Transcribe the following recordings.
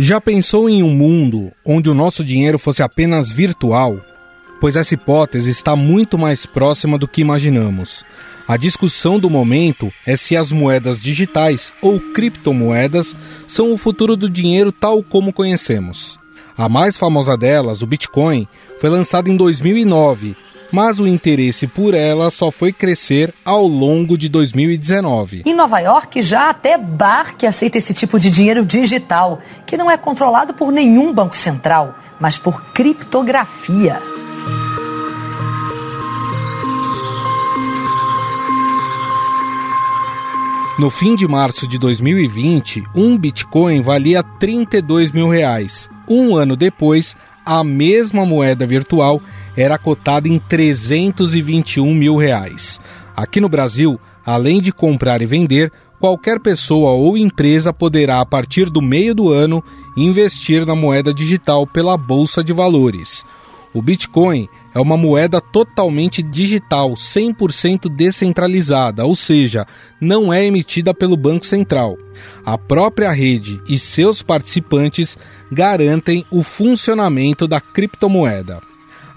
Já pensou em um mundo onde o nosso dinheiro fosse apenas virtual? Pois essa hipótese está muito mais próxima do que imaginamos. A discussão do momento é se as moedas digitais ou criptomoedas são o futuro do dinheiro tal como conhecemos. A mais famosa delas, o Bitcoin, foi lançada em 2009, mas o interesse por ela só foi crescer ao longo de 2019. Em Nova York, já até bar que aceita esse tipo de dinheiro digital, que não é controlado por nenhum banco central, mas por criptografia. No fim de março de 2020, um Bitcoin valia 32 mil reais. Um ano depois, a mesma moeda virtual era cotada em 321 mil reais. Aqui no Brasil, além de comprar e vender, qualquer pessoa ou empresa poderá, a partir do meio do ano, investir na moeda digital pela Bolsa de Valores. O Bitcoin é uma moeda totalmente digital, 100% descentralizada, ou seja, não é emitida pelo Banco Central. A própria rede e seus participantes garantem o funcionamento da criptomoeda.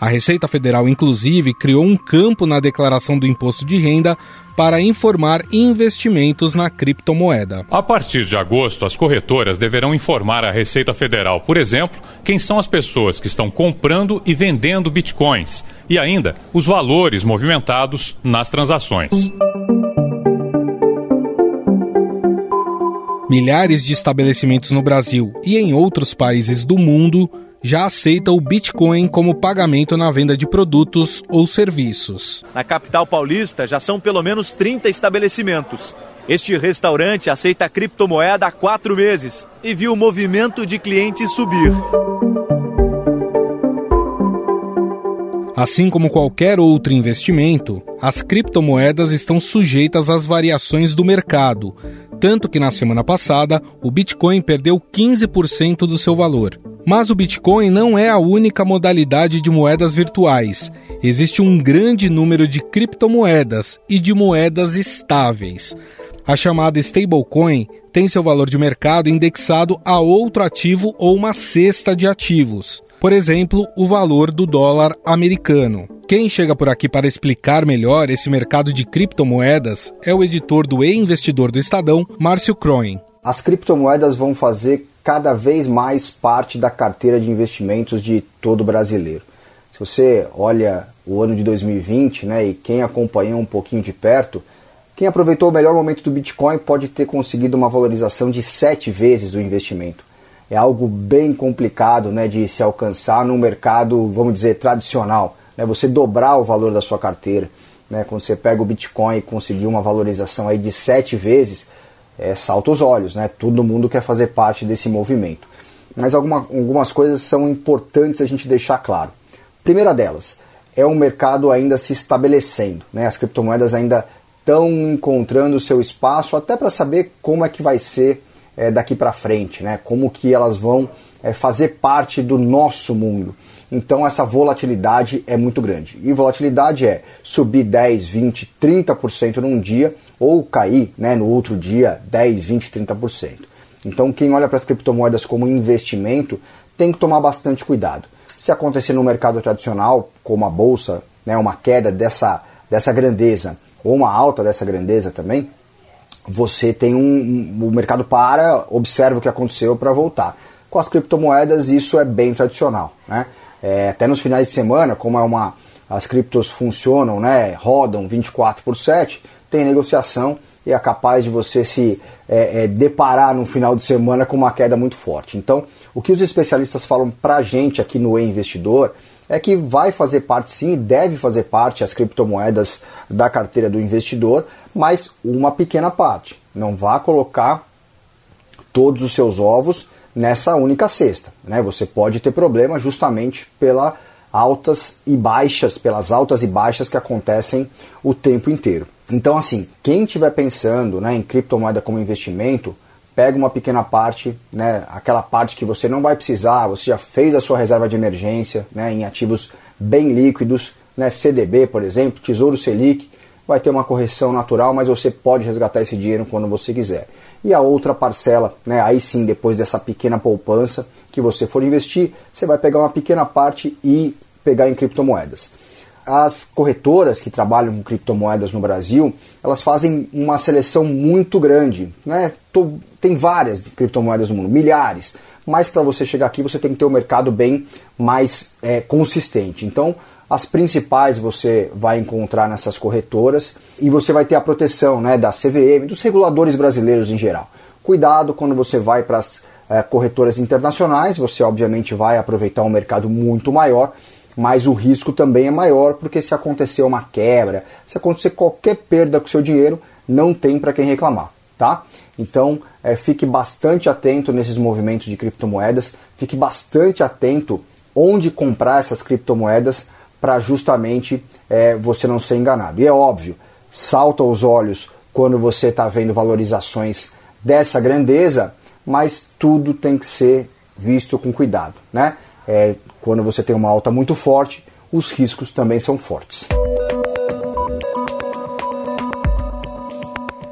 A Receita Federal, inclusive, criou um campo na declaração do imposto de renda para informar investimentos na criptomoeda. A partir de agosto, as corretoras deverão informar a Receita Federal, por exemplo, quem são as pessoas que estão comprando e vendendo bitcoins e ainda os valores movimentados nas transações. Milhares de estabelecimentos no Brasil e em outros países do mundo já aceita o Bitcoin como pagamento na venda de produtos ou serviços. Na capital paulista já são pelo menos 30 estabelecimentos. Este restaurante aceita criptomoeda há quatro meses e viu o movimento de clientes subir. Assim como qualquer outro investimento, as criptomoedas estão sujeitas às variações do mercado, tanto que na semana passada o Bitcoin perdeu 15% do seu valor. Mas o Bitcoin não é a única modalidade de moedas virtuais. Existe um grande número de criptomoedas e de moedas estáveis. A chamada stablecoin tem seu valor de mercado indexado a outro ativo ou uma cesta de ativos. Por exemplo, o valor do dólar americano. Quem chega por aqui para explicar melhor esse mercado de criptomoedas é o editor do E-Investidor do Estadão, Márcio Croin. As criptomoedas vão fazer cada vez mais parte da carteira de investimentos de todo brasileiro. Se você olha o ano de 2020, né, e quem acompanhou um pouquinho de perto, quem aproveitou o melhor momento do Bitcoin pode ter conseguido uma valorização de sete vezes o investimento. É algo bem complicado né, de se alcançar no mercado, vamos dizer, tradicional. Né, você dobrar o valor da sua carteira. Né, quando você pega o Bitcoin e conseguir uma valorização aí de sete vezes, é, salta os olhos, né? Todo mundo quer fazer parte desse movimento. Mas alguma, algumas coisas são importantes a gente deixar claro. Primeira delas, é um mercado ainda se estabelecendo, né? As criptomoedas ainda estão encontrando seu espaço, até para saber como é que vai ser é, daqui para frente, né? Como que elas vão é, fazer parte do nosso mundo. Então essa volatilidade é muito grande. E volatilidade é subir 10, 20, 30% num dia ou cair né, no outro dia 10, 20, 30%. Então quem olha para as criptomoedas como investimento tem que tomar bastante cuidado. Se acontecer no mercado tradicional, como a bolsa, né, uma queda dessa, dessa grandeza ou uma alta dessa grandeza também, você tem um, um o mercado para, observa o que aconteceu para voltar. Com as criptomoedas isso é bem tradicional, né? É, até nos finais de semana, como é uma as criptos funcionam, né, rodam 24 por 7, tem negociação e é capaz de você se é, é, deparar no final de semana com uma queda muito forte. Então, o que os especialistas falam para a gente aqui no E-Investidor é que vai fazer parte sim, deve fazer parte as criptomoedas da carteira do investidor, mas uma pequena parte. Não vá colocar todos os seus ovos nessa única cesta. Né? Você pode ter problema justamente pela altas e baixas, pelas altas e baixas que acontecem o tempo inteiro. Então, assim, quem estiver pensando né, em criptomoeda como investimento, pega uma pequena parte, né, aquela parte que você não vai precisar, você já fez a sua reserva de emergência né, em ativos bem líquidos, né, CDB, por exemplo, Tesouro Selic, vai ter uma correção natural, mas você pode resgatar esse dinheiro quando você quiser. E a outra parcela, né, aí sim, depois dessa pequena poupança que você for investir, você vai pegar uma pequena parte e pegar em criptomoedas. As corretoras que trabalham com criptomoedas no Brasil, elas fazem uma seleção muito grande. Né? Tem várias criptomoedas no mundo, milhares. Mas para você chegar aqui, você tem que ter um mercado bem mais é, consistente. Então, as principais você vai encontrar nessas corretoras e você vai ter a proteção né, da CVM, dos reguladores brasileiros em geral. Cuidado quando você vai para as é, corretoras internacionais, você obviamente vai aproveitar um mercado muito maior, mas o risco também é maior porque se acontecer uma quebra, se acontecer qualquer perda com seu dinheiro, não tem para quem reclamar, tá? Então é, fique bastante atento nesses movimentos de criptomoedas, fique bastante atento onde comprar essas criptomoedas para justamente é, você não ser enganado. E é óbvio, salta os olhos quando você está vendo valorizações dessa grandeza, mas tudo tem que ser visto com cuidado. Né? É, quando você tem uma alta muito forte, os riscos também são fortes.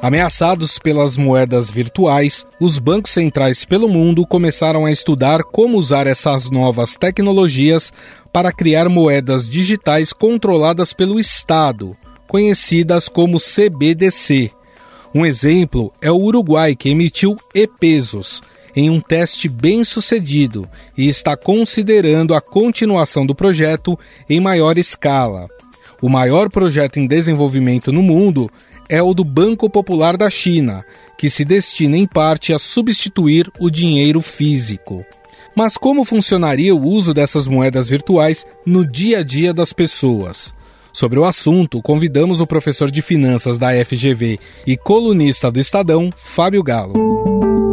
Ameaçados pelas moedas virtuais, os bancos centrais pelo mundo começaram a estudar como usar essas novas tecnologias para criar moedas digitais controladas pelo Estado, conhecidas como CBDC. Um exemplo é o Uruguai, que emitiu e-pesos em um teste bem sucedido e está considerando a continuação do projeto em maior escala. O maior projeto em desenvolvimento no mundo é o do Banco Popular da China, que se destina em parte a substituir o dinheiro físico. Mas como funcionaria o uso dessas moedas virtuais no dia a dia das pessoas? Sobre o assunto, convidamos o professor de finanças da FGV e colunista do Estadão, Fábio Galo.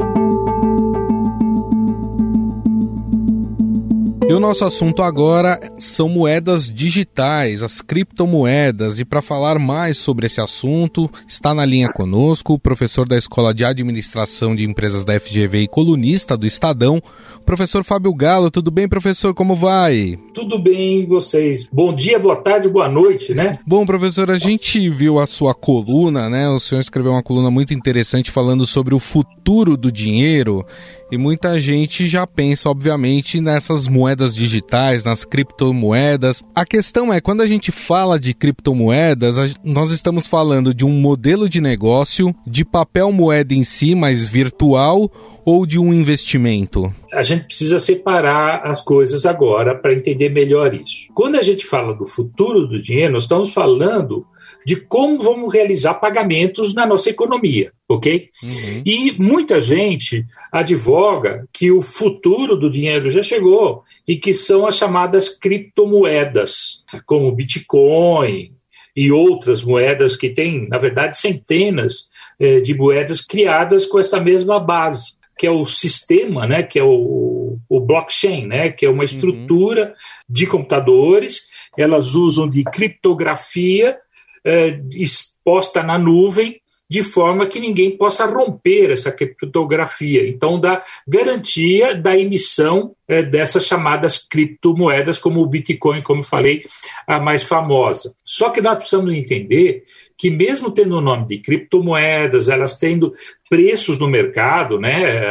E o nosso assunto agora são moedas digitais, as criptomoedas. E para falar mais sobre esse assunto, está na linha conosco o professor da Escola de Administração de Empresas da FGV e colunista do Estadão, professor Fábio Galo. Tudo bem, professor? Como vai? Tudo bem, vocês. Bom dia, boa tarde, boa noite, né? Bom, professor, a gente viu a sua coluna, né? O senhor escreveu uma coluna muito interessante falando sobre o futuro do dinheiro. E muita gente já pensa, obviamente, nessas moedas digitais, nas criptomoedas. A questão é, quando a gente fala de criptomoedas, nós estamos falando de um modelo de negócio, de papel moeda em si, mas virtual, ou de um investimento? A gente precisa separar as coisas agora para entender melhor isso. Quando a gente fala do futuro do dinheiro, nós estamos falando de como vamos realizar pagamentos na nossa economia, ok? Uhum. E muita gente advoga que o futuro do dinheiro já chegou e que são as chamadas criptomoedas, como Bitcoin e outras moedas que têm, na verdade, centenas eh, de moedas criadas com essa mesma base, que é o sistema, né, que é o, o blockchain, né, que é uma uhum. estrutura uhum. de computadores, elas usam de criptografia é, exposta na nuvem, de forma que ninguém possa romper essa criptografia. Então, dá garantia da emissão é, dessas chamadas criptomoedas, como o Bitcoin, como falei, a mais famosa. Só que nós precisamos entender que, mesmo tendo o nome de criptomoedas, elas tendo preços no mercado, né?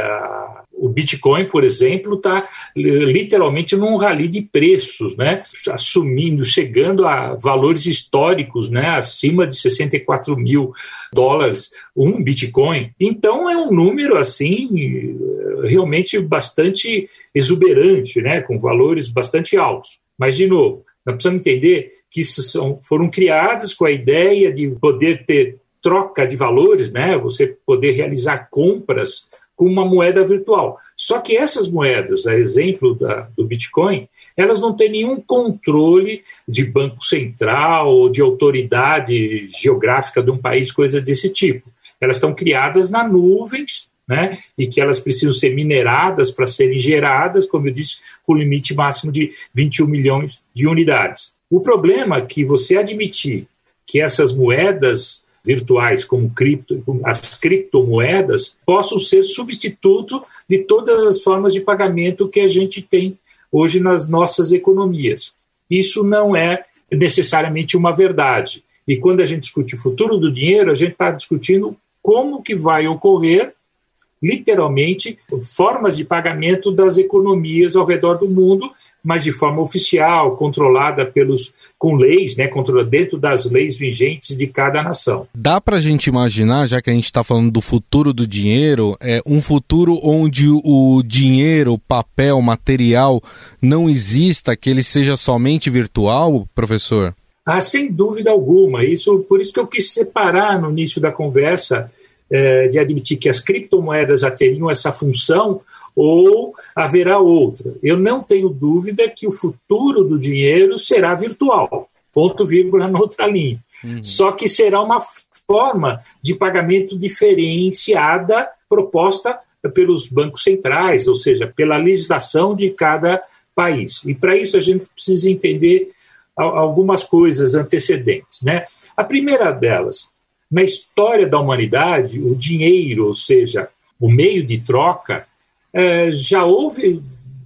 O Bitcoin, por exemplo, está literalmente num rally de preços, né? assumindo, chegando a valores históricos, né? acima de 64 mil dólares um Bitcoin. Então é um número assim realmente bastante exuberante, né? com valores bastante altos. Mas, de novo, nós precisamos entender que são, foram criadas com a ideia de poder ter troca de valores, né? você poder realizar compras com uma moeda virtual. Só que essas moedas, a exemplo da, do Bitcoin, elas não têm nenhum controle de banco central ou de autoridade geográfica de um país, coisa desse tipo. Elas estão criadas na nuvens, né, e que elas precisam ser mineradas para serem geradas, como eu disse, com limite máximo de 21 milhões de unidades. O problema é que você admitir que essas moedas virtuais como cripto, as criptomoedas possam ser substituto de todas as formas de pagamento que a gente tem hoje nas nossas economias. Isso não é necessariamente uma verdade. E quando a gente discute o futuro do dinheiro, a gente está discutindo como que vai ocorrer literalmente formas de pagamento das economias ao redor do mundo, mas de forma oficial, controlada pelos com leis, né, dentro das leis vigentes de cada nação. Dá para a gente imaginar, já que a gente está falando do futuro do dinheiro, é um futuro onde o dinheiro, papel, material não exista, que ele seja somente virtual, professor? Ah, sem dúvida alguma. Isso, por isso que eu quis separar no início da conversa é, de admitir que as criptomoedas já teriam essa função ou haverá outra. Eu não tenho dúvida que o futuro do dinheiro será virtual. Ponto vírgula na outra linha. Uhum. Só que será uma forma de pagamento diferenciada proposta pelos bancos centrais, ou seja, pela legislação de cada país. E para isso a gente precisa entender algumas coisas antecedentes. Né? A primeira delas, na história da humanidade, o dinheiro, ou seja, o meio de troca, é, já houve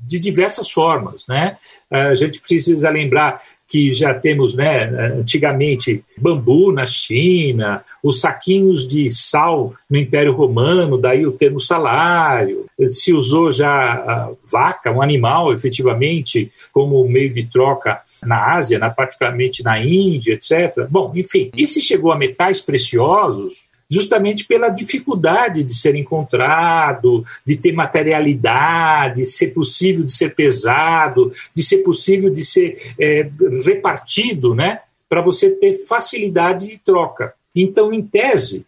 de diversas formas. Né? A gente precisa lembrar que já temos, né, antigamente, bambu na China, os saquinhos de sal no Império Romano, daí o termo salário. Se usou já vaca, um animal, efetivamente, como meio de troca na Ásia, na, particularmente na Índia, etc. Bom, enfim, e se chegou a metais preciosos, justamente pela dificuldade de ser encontrado, de ter materialidade, de ser possível de ser pesado, de ser possível de ser é, repartido, né? Para você ter facilidade de troca. Então, em tese,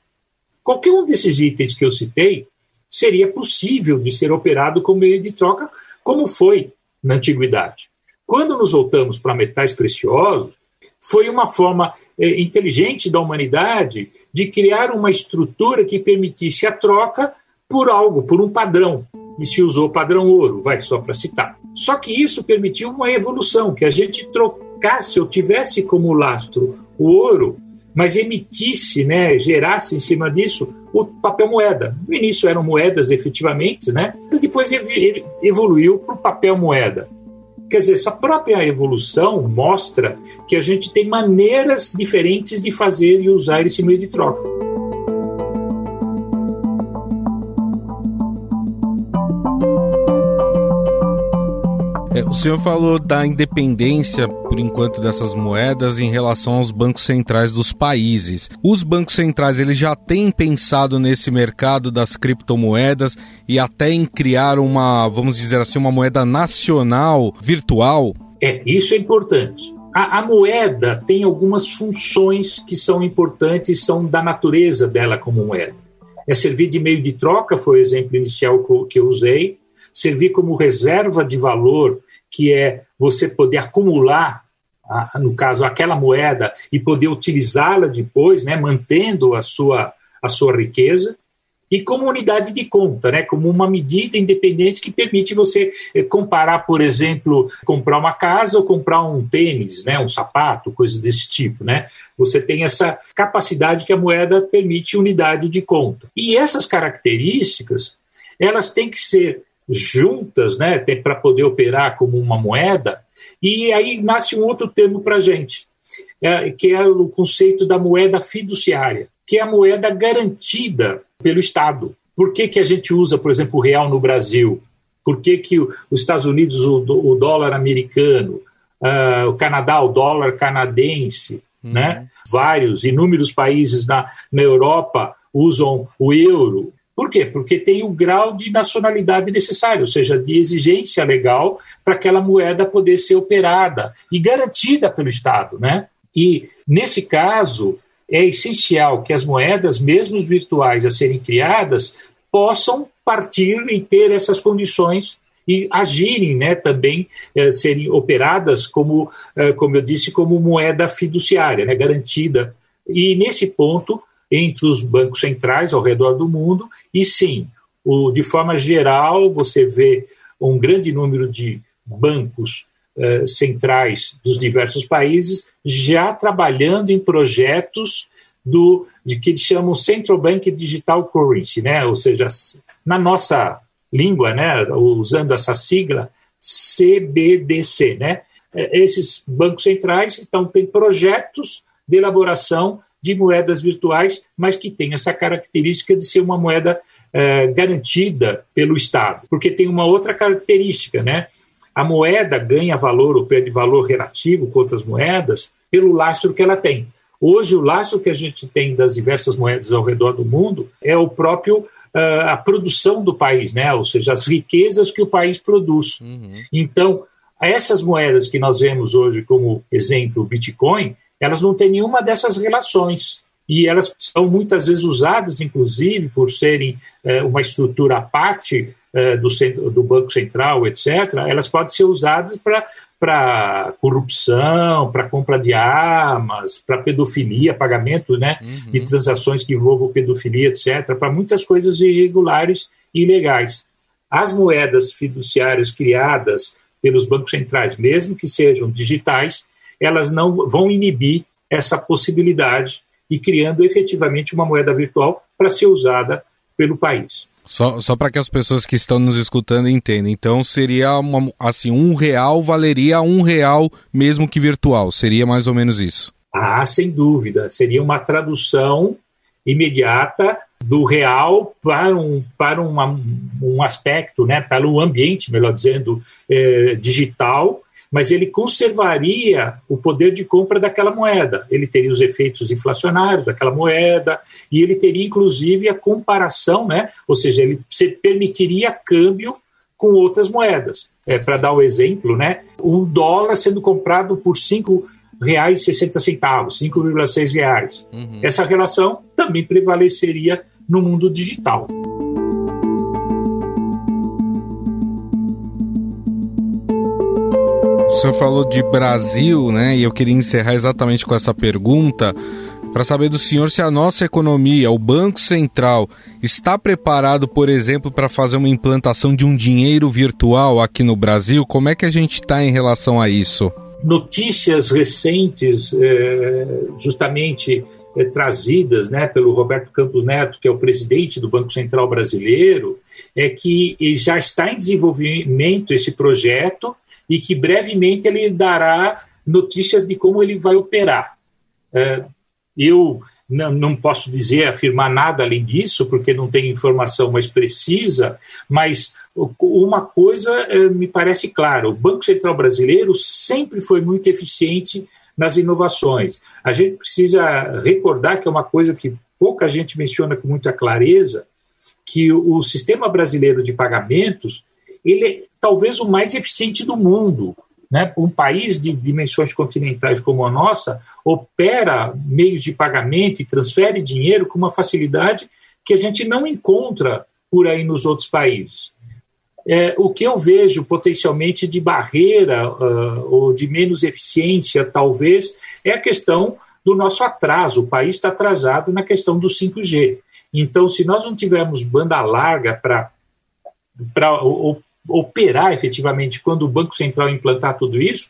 qualquer um desses itens que eu citei seria possível de ser operado como meio de troca, como foi na antiguidade. Quando nos voltamos para metais preciosos, foi uma forma é, inteligente da humanidade de criar uma estrutura que permitisse a troca por algo, por um padrão. E se usou o padrão ouro, vai só para citar. Só que isso permitiu uma evolução, que a gente trocasse ou tivesse como lastro o ouro, mas emitisse, né, gerasse em cima disso o papel moeda. No início eram moedas efetivamente, né? E depois evoluiu para o papel moeda. Quer dizer, essa própria evolução mostra que a gente tem maneiras diferentes de fazer e usar esse meio de troca. É, o senhor falou da independência, por enquanto, dessas moedas em relação aos bancos centrais dos países. Os bancos centrais eles já têm pensado nesse mercado das criptomoedas e até em criar uma, vamos dizer assim, uma moeda nacional virtual? É, isso é importante. A, a, moeda tem algumas funções que são importantes, são da natureza dela como moeda. É servir de meio de troca, foi o exemplo inicial que eu usei servir como reserva de valor, que é você poder acumular, no caso, aquela moeda e poder utilizá-la depois, né, mantendo a sua, a sua riqueza, e como unidade de conta, né, como uma medida independente que permite você eh, comparar, por exemplo, comprar uma casa ou comprar um tênis, né, um sapato, coisa desse tipo. Né? Você tem essa capacidade que a moeda permite unidade de conta. E essas características, elas têm que ser juntas, né, para poder operar como uma moeda, e aí nasce um outro termo para a gente, é, que é o conceito da moeda fiduciária, que é a moeda garantida pelo Estado. Por que, que a gente usa, por exemplo, o real no Brasil? Por que, que os Estados Unidos, o, o dólar americano, uh, o Canadá, o dólar canadense, uhum. né? vários, inúmeros países na, na Europa usam o euro. Por quê? Porque tem o grau de nacionalidade necessário, ou seja, de exigência legal para aquela moeda poder ser operada e garantida pelo Estado. Né? E, nesse caso, é essencial que as moedas, mesmo virtuais a serem criadas, possam partir e ter essas condições e agirem né, também, eh, serem operadas como, eh, como eu disse, como moeda fiduciária, né, garantida. E nesse ponto, entre os bancos centrais ao redor do mundo, e sim, o, de forma geral, você vê um grande número de bancos eh, centrais dos diversos países já trabalhando em projetos do de que eles chamam Central Bank Digital Currency, né? Ou seja, na nossa língua, né, usando essa sigla CBDC, né? Eh, esses bancos centrais então têm projetos de elaboração de moedas virtuais, mas que tem essa característica de ser uma moeda é, garantida pelo Estado, porque tem uma outra característica, né? A moeda ganha valor ou perde valor relativo com outras moedas pelo lastro que ela tem. Hoje, o lastro que a gente tem das diversas moedas ao redor do mundo é o próprio uh, a produção do país, né? Ou seja, as riquezas que o país produz. Uhum. Então, essas moedas que nós vemos hoje como exemplo, o Bitcoin, elas não têm nenhuma dessas relações e elas são muitas vezes usadas, inclusive, por serem é, uma estrutura à parte é, do, centro, do Banco Central, etc., elas podem ser usadas para para corrupção, para compra de armas, para pedofilia, pagamento né, uhum. de transações que envolvam pedofilia, etc., para muitas coisas irregulares e ilegais. As moedas fiduciárias criadas pelos bancos centrais, mesmo que sejam digitais, elas não vão inibir essa possibilidade e criando efetivamente uma moeda virtual para ser usada pelo país. Só, só para que as pessoas que estão nos escutando entendam. Então seria uma, assim, um real valeria um real mesmo que virtual. Seria mais ou menos isso. Ah, sem dúvida. Seria uma tradução imediata do real para um, para uma, um aspecto, né, para o ambiente, melhor dizendo, eh, digital, mas ele conservaria o poder de compra daquela moeda. Ele teria os efeitos inflacionários daquela moeda e ele teria, inclusive, a comparação, né? ou seja, ele permitiria câmbio com outras moedas. É, Para dar o um exemplo, né? um dólar sendo comprado por cinco reais e 60 centavos, 5,6 reais. Uhum. Essa relação também prevaleceria no mundo digital. Senhor falou de Brasil, né? E eu queria encerrar exatamente com essa pergunta para saber do senhor se a nossa economia, o Banco Central, está preparado, por exemplo, para fazer uma implantação de um dinheiro virtual aqui no Brasil. Como é que a gente está em relação a isso? Notícias recentes, é, justamente é, trazidas né, pelo Roberto Campos Neto, que é o presidente do Banco Central brasileiro, é que já está em desenvolvimento esse projeto e que brevemente ele dará notícias de como ele vai operar. É, eu não, não, posso dizer, afirmar nada além disso, porque não tenho informação mais precisa, mas uma coisa é, me parece clara: o Banco Central Brasileiro sempre foi muito eficiente nas inovações. A gente precisa recordar que é uma coisa que pouca gente menciona com muita clareza, que o sistema brasileiro de pagamentos ele é talvez o mais eficiente do mundo. Né? Um país de dimensões continentais como a nossa opera meios de pagamento e transfere dinheiro com uma facilidade que a gente não encontra por aí nos outros países. É, o que eu vejo potencialmente de barreira uh, ou de menos eficiência, talvez, é a questão do nosso atraso. O país está atrasado na questão do 5G. Então, se nós não tivermos banda larga para operar efetivamente quando o Banco Central implantar tudo isso,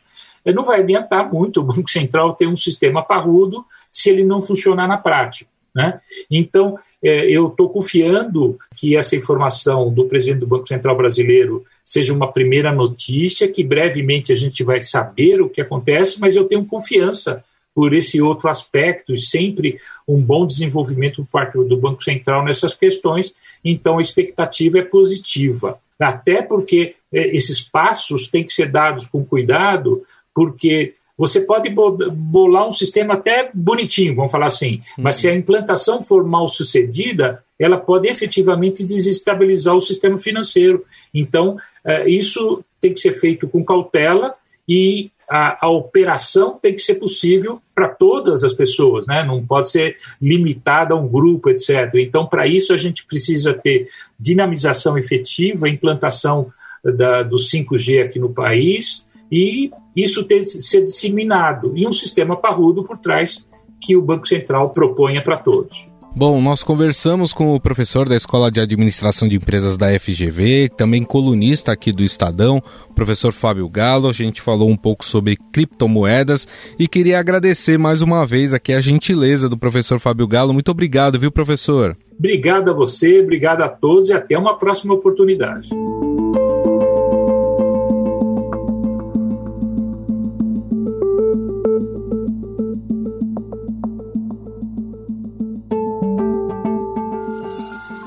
não vai adiantar muito o Banco Central ter um sistema parrudo se ele não funcionar na prática. Né? Então, eh, eu estou confiando que essa informação do presidente do Banco Central brasileiro seja uma primeira notícia, que brevemente a gente vai saber o que acontece, mas eu tenho confiança por esse outro aspecto e sempre um bom desenvolvimento do Banco Central nessas questões, então a expectativa é positiva até porque é, esses passos têm que ser dados com cuidado, porque você pode bolar um sistema até bonitinho, vamos falar assim, mas se a implantação for mal sucedida, ela pode efetivamente desestabilizar o sistema financeiro. Então, é, isso tem que ser feito com cautela e a, a operação tem que ser possível para todas as pessoas, né? não pode ser limitada a um grupo, etc. Então, para isso, a gente precisa ter dinamização efetiva, implantação da, do 5G aqui no país e isso ter ser disseminado e um sistema parrudo por trás que o Banco Central proponha para todos. Bom, nós conversamos com o professor da Escola de Administração de Empresas da FGV, também colunista aqui do Estadão, o professor Fábio Galo. A gente falou um pouco sobre criptomoedas e queria agradecer mais uma vez aqui a gentileza do professor Fábio Galo. Muito obrigado, viu, professor? Obrigado a você, obrigado a todos e até uma próxima oportunidade.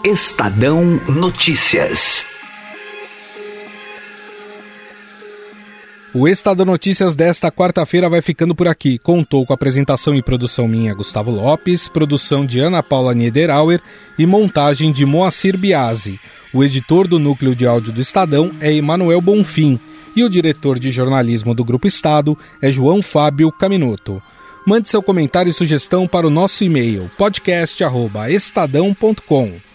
Estadão Notícias. O Estadão Notícias desta quarta-feira vai ficando por aqui. Contou com apresentação e produção minha, Gustavo Lopes, produção de Ana Paula Niederauer e montagem de Moacir Biasi. O editor do núcleo de áudio do Estadão é Emanuel Bonfim e o diretor de jornalismo do Grupo Estado é João Fábio Caminoto. Mande seu comentário e sugestão para o nosso e-mail podcast@estadão.com.